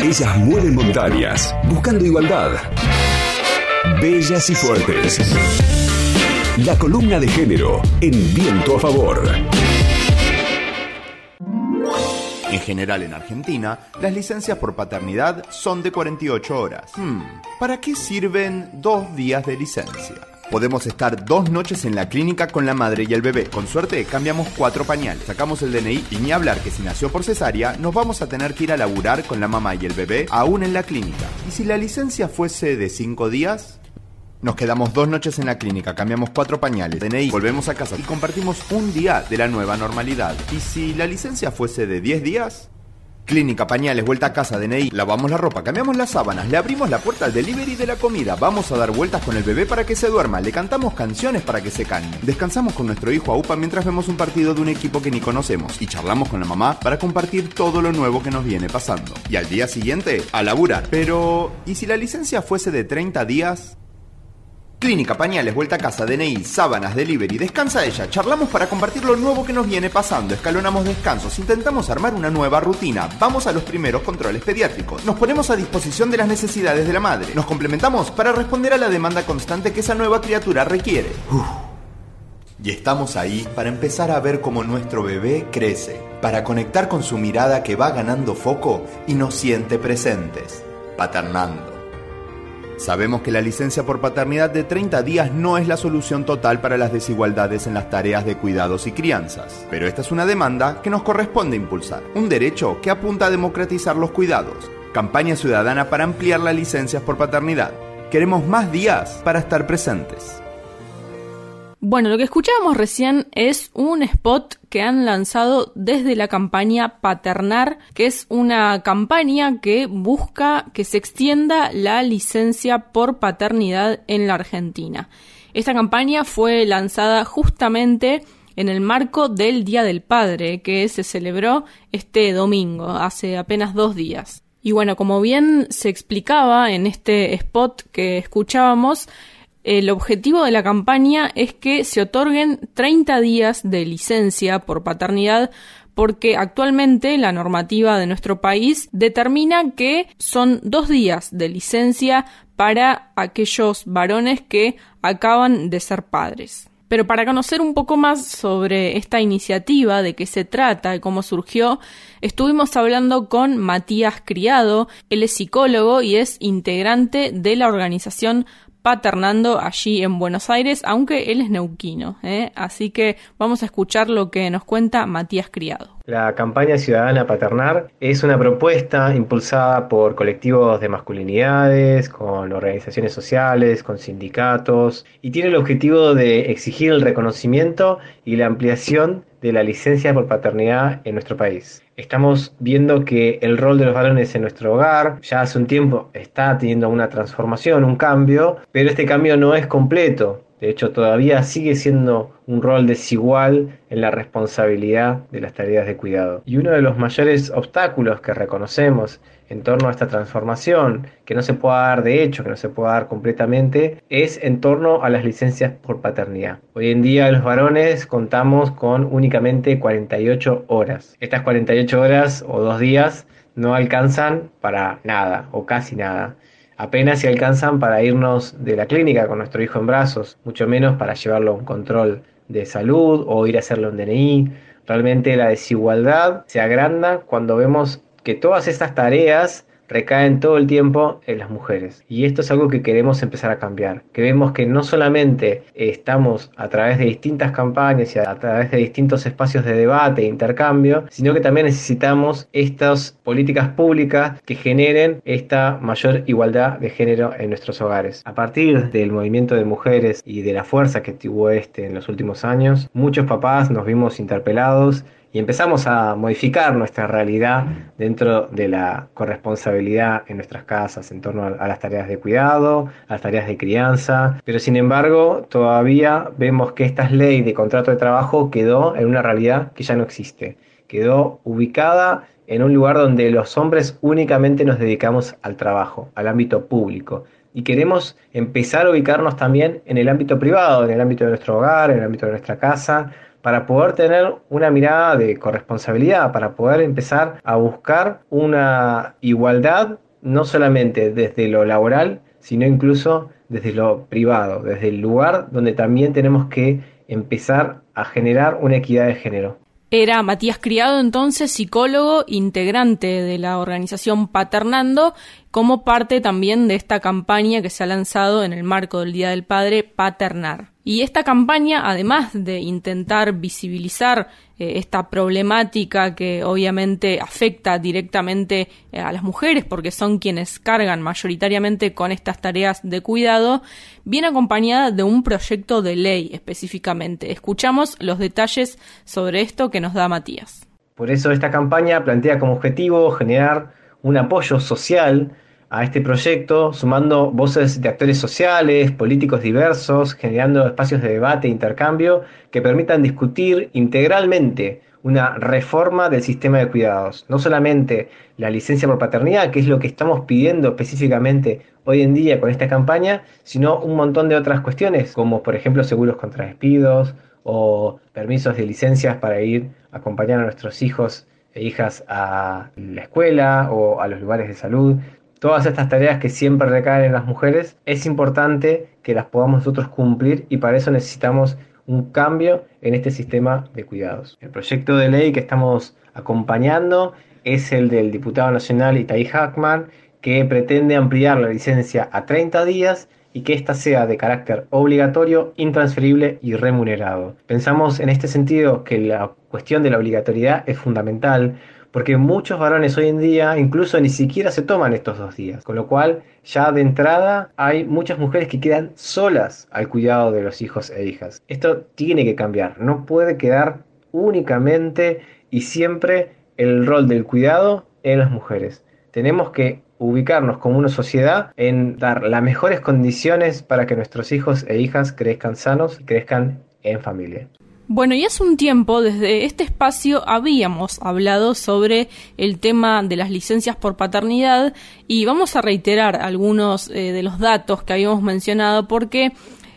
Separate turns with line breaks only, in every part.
Ellas mueven montañas, buscando igualdad. Bellas y fuertes. La columna de género en viento a favor.
En general en Argentina, las licencias por paternidad son de 48 horas. Hmm, ¿Para qué sirven dos días de licencia? Podemos estar dos noches en la clínica con la madre y el bebé. Con suerte, cambiamos cuatro pañales, sacamos el DNI y ni hablar que si nació por cesárea, nos vamos a tener que ir a laburar con la mamá y el bebé aún en la clínica. ¿Y si la licencia fuese de cinco días? Nos quedamos dos noches en la clínica, cambiamos cuatro pañales, DNI, volvemos a casa y compartimos un día de la nueva normalidad. ¿Y si la licencia fuese de 10 días? Clínica, pañales, vuelta a casa, DNI, lavamos la ropa, cambiamos las sábanas, le abrimos la puerta al delivery de la comida, vamos a dar vueltas con el bebé para que se duerma, le cantamos canciones para que se calme, descansamos con nuestro hijo a UPA mientras vemos un partido de un equipo que ni conocemos y charlamos con la mamá para compartir todo lo nuevo que nos viene pasando. Y al día siguiente, a laburar. Pero, ¿y si la licencia fuese de 30 días? Clínica, pañales, vuelta a casa, DNI, sábanas, delivery, descansa ella, charlamos para compartir lo nuevo que nos viene pasando, escalonamos descansos, intentamos armar una nueva rutina, vamos a los primeros controles pediátricos, nos ponemos a disposición de las necesidades de la madre, nos complementamos para responder a la demanda constante que esa nueva criatura requiere. Y estamos ahí para empezar a ver cómo nuestro bebé crece, para conectar con su mirada que va ganando foco y nos siente presentes, paternando. Sabemos que la licencia por paternidad de 30 días no es la solución total para las desigualdades en las tareas de cuidados y crianzas, pero esta es una demanda que nos corresponde impulsar, un derecho que apunta a democratizar los cuidados, campaña ciudadana para ampliar las licencias por paternidad. Queremos más días para estar presentes.
Bueno, lo que escuchábamos recién es un spot que han lanzado desde la campaña Paternar, que es una campaña que busca que se extienda la licencia por paternidad en la Argentina. Esta campaña fue lanzada justamente en el marco del Día del Padre, que se celebró este domingo, hace apenas dos días. Y bueno, como bien se explicaba en este spot que escuchábamos, el objetivo de la campaña es que se otorguen 30 días de licencia por paternidad porque actualmente la normativa de nuestro país determina que son dos días de licencia para aquellos varones que acaban de ser padres. Pero para conocer un poco más sobre esta iniciativa, de qué se trata y cómo surgió, estuvimos hablando con Matías Criado, él es psicólogo y es integrante de la organización paternando allí en Buenos Aires, aunque él es neuquino. ¿eh? Así que vamos a escuchar lo que nos cuenta Matías Criado.
La campaña ciudadana Paternar es una propuesta impulsada por colectivos de masculinidades, con organizaciones sociales, con sindicatos, y tiene el objetivo de exigir el reconocimiento y la ampliación de la licencia por paternidad en nuestro país. Estamos viendo que el rol de los varones en nuestro hogar ya hace un tiempo está teniendo una transformación, un cambio, pero este cambio no es completo. De hecho, todavía sigue siendo un rol desigual en la responsabilidad de las tareas de cuidado. Y uno de los mayores obstáculos que reconocemos en torno a esta transformación, que no se pueda dar de hecho, que no se pueda dar completamente, es en torno a las licencias por paternidad. Hoy en día los varones contamos con únicamente 48 horas. Estas 48 horas o dos días no alcanzan para nada o casi nada apenas si alcanzan para irnos de la clínica con nuestro hijo en brazos, mucho menos para llevarlo a un control de salud o ir a hacerle un DNI. Realmente la desigualdad se agranda cuando vemos que todas estas tareas recaen todo el tiempo en las mujeres. Y esto es algo que queremos empezar a cambiar. Que vemos que no solamente estamos a través de distintas campañas y a través de distintos espacios de debate e intercambio, sino que también necesitamos estas políticas públicas que generen esta mayor igualdad de género en nuestros hogares. A partir del movimiento de mujeres y de la fuerza que tuvo este en los últimos años, muchos papás nos vimos interpelados y empezamos a modificar nuestra realidad dentro de la corresponsabilidad en nuestras casas en torno a, las tareas de cuidado, a las tareas de crianza, pero sin embargo todavía vemos que esta ley de contrato de trabajo quedó en una realidad que ya no existe, quedó ubicada en un lugar donde los hombres únicamente nos dedicamos al trabajo, al ámbito público. Y queremos empezar a ubicarnos también en el ámbito privado, en el ámbito de nuestro hogar, en el ámbito de nuestra casa, para poder tener una mirada de corresponsabilidad, para poder empezar a buscar una igualdad no solamente desde lo laboral, sino incluso desde lo privado, desde el lugar donde también tenemos que empezar a generar una equidad de género.
Era Matías Criado, entonces psicólogo, integrante de la organización Paternando, como parte también de esta campaña que se ha lanzado en el marco del Día del Padre, Paternar. Y esta campaña, además de intentar visibilizar eh, esta problemática que obviamente afecta directamente eh, a las mujeres porque son quienes cargan mayoritariamente con estas tareas de cuidado, viene acompañada de un proyecto de ley específicamente. Escuchamos los detalles sobre esto que nos da Matías.
Por eso esta campaña plantea como objetivo generar un apoyo social a este proyecto, sumando voces de actores sociales, políticos diversos, generando espacios de debate e intercambio que permitan discutir integralmente una reforma del sistema de cuidados. No solamente la licencia por paternidad, que es lo que estamos pidiendo específicamente hoy en día con esta campaña, sino un montón de otras cuestiones, como por ejemplo seguros contra despidos o permisos de licencias para ir a acompañar a nuestros hijos e hijas a la escuela o a los lugares de salud todas estas tareas que siempre recaen en las mujeres, es importante que las podamos nosotros cumplir y para eso necesitamos un cambio en este sistema de cuidados. El proyecto de ley que estamos acompañando es el del diputado nacional Itaí Hackman, que pretende ampliar la licencia a 30 días y que ésta sea de carácter obligatorio, intransferible y remunerado. Pensamos en este sentido que la cuestión de la obligatoriedad es fundamental porque muchos varones hoy en día incluso ni siquiera se toman estos dos días, con lo cual ya de entrada hay muchas mujeres que quedan solas al cuidado de los hijos e hijas. Esto tiene que cambiar, no puede quedar únicamente y siempre el rol del cuidado en las mujeres. Tenemos que ubicarnos como una sociedad en dar las mejores condiciones para que nuestros hijos e hijas crezcan sanos y crezcan en familia.
Bueno, y hace un tiempo desde este espacio habíamos hablado sobre el tema de las licencias por paternidad y vamos a reiterar algunos eh, de los datos que habíamos mencionado porque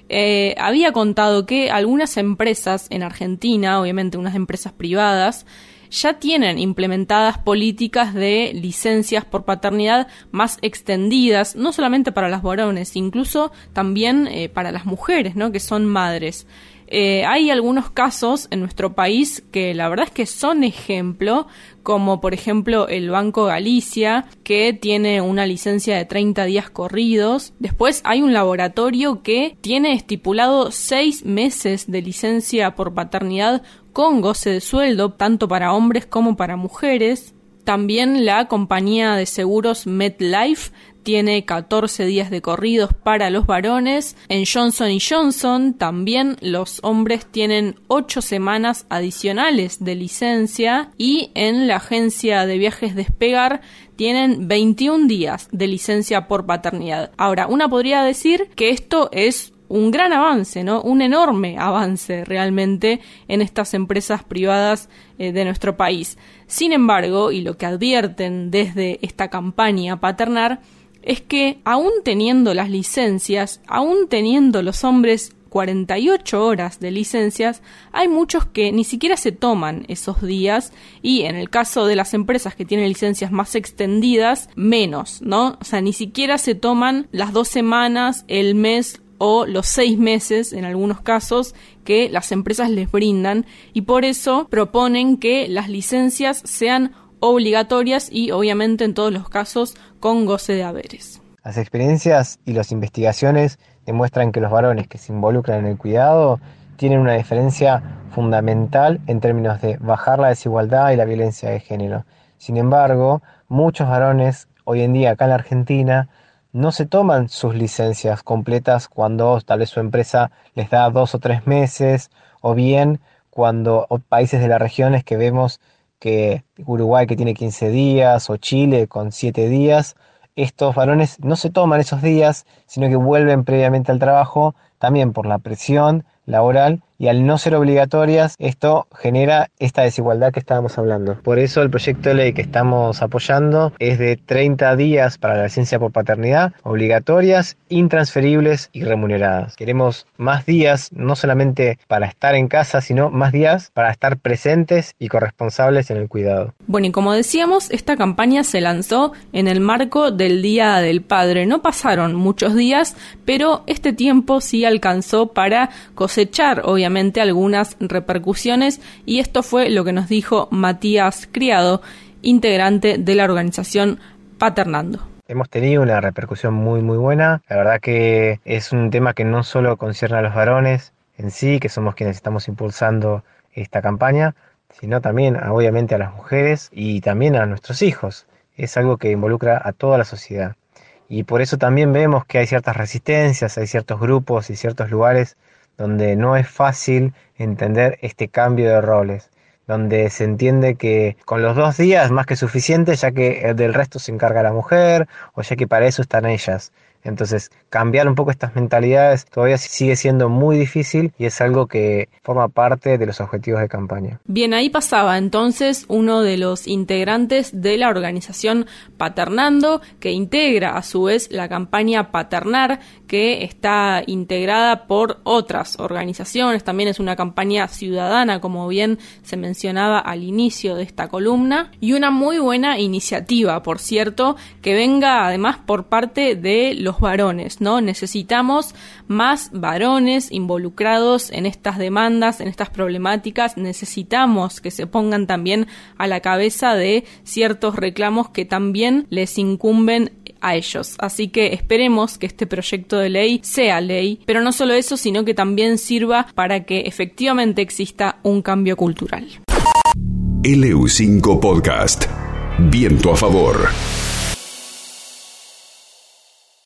eh, había contado que algunas empresas en Argentina, obviamente unas empresas privadas, ya tienen implementadas políticas de licencias por paternidad más extendidas, no solamente para las varones, incluso también eh, para las mujeres, ¿no? que son madres. Eh, hay algunos casos en nuestro país que la verdad es que son ejemplo, como por ejemplo el Banco Galicia, que tiene una licencia de 30 días corridos. Después hay un laboratorio que tiene estipulado 6 meses de licencia por paternidad con goce de sueldo, tanto para hombres como para mujeres. También la compañía de seguros MetLife tiene 14 días de corridos para los varones. En Johnson Johnson también los hombres tienen 8 semanas adicionales de licencia y en la agencia de viajes Despegar tienen 21 días de licencia por paternidad. Ahora, una podría decir que esto es un gran avance, ¿no? Un enorme avance realmente en estas empresas privadas eh, de nuestro país. Sin embargo, y lo que advierten desde esta campaña paternar es que aún teniendo las licencias, aún teniendo los hombres 48 horas de licencias, hay muchos que ni siquiera se toman esos días y en el caso de las empresas que tienen licencias más extendidas, menos, ¿no? O sea, ni siquiera se toman las dos semanas, el mes o los seis meses en algunos casos que las empresas les brindan y por eso proponen que las licencias sean obligatorias y obviamente en todos los casos con goce de haberes.
Las experiencias y las investigaciones demuestran que los varones que se involucran en el cuidado tienen una diferencia fundamental en términos de bajar la desigualdad y la violencia de género. Sin embargo, muchos varones hoy en día acá en la Argentina no se toman sus licencias completas cuando tal vez su empresa les da dos o tres meses o bien cuando países de las regiones que vemos que Uruguay que tiene 15 días o Chile con 7 días, estos varones no se toman esos días, sino que vuelven previamente al trabajo también por la presión laboral y al no ser obligatorias, esto genera esta desigualdad que estábamos hablando. Por eso el proyecto de ley que estamos apoyando es de 30 días para la licencia por paternidad, obligatorias, intransferibles y remuneradas. Queremos más días, no solamente para estar en casa, sino más días para estar presentes y corresponsables en el cuidado.
Bueno, y como decíamos, esta campaña se lanzó en el marco del Día del Padre. No pasaron muchos días, pero este tiempo sí alcanzó para cosechar, obviamente, algunas repercusiones y esto fue lo que nos dijo Matías Criado, integrante de la organización Paternando.
Hemos tenido una repercusión muy muy buena. La verdad que es un tema que no solo concierne a los varones en sí, que somos quienes estamos impulsando esta campaña, sino también obviamente a las mujeres y también a nuestros hijos. Es algo que involucra a toda la sociedad. Y por eso también vemos que hay ciertas resistencias, hay ciertos grupos y ciertos lugares donde no es fácil entender este cambio de roles, donde se entiende que con los dos días más que suficiente, ya que del resto se encarga la mujer, o ya que para eso están ellas. Entonces, cambiar un poco estas mentalidades todavía sigue siendo muy difícil y es algo que forma parte de los objetivos de campaña.
Bien, ahí pasaba entonces uno de los integrantes de la organización Paternando, que integra a su vez la campaña Paternar, que está integrada por otras organizaciones. También es una campaña ciudadana, como bien se mencionaba al inicio de esta columna, y una muy buena iniciativa, por cierto, que venga además por parte de varones, ¿no? Necesitamos más varones involucrados en estas demandas, en estas problemáticas, necesitamos que se pongan también a la cabeza de ciertos reclamos que también les incumben a ellos. Así que esperemos que este proyecto de ley sea ley, pero no solo eso, sino que también sirva para que efectivamente exista un cambio cultural.
LU5 Podcast. Viento a favor.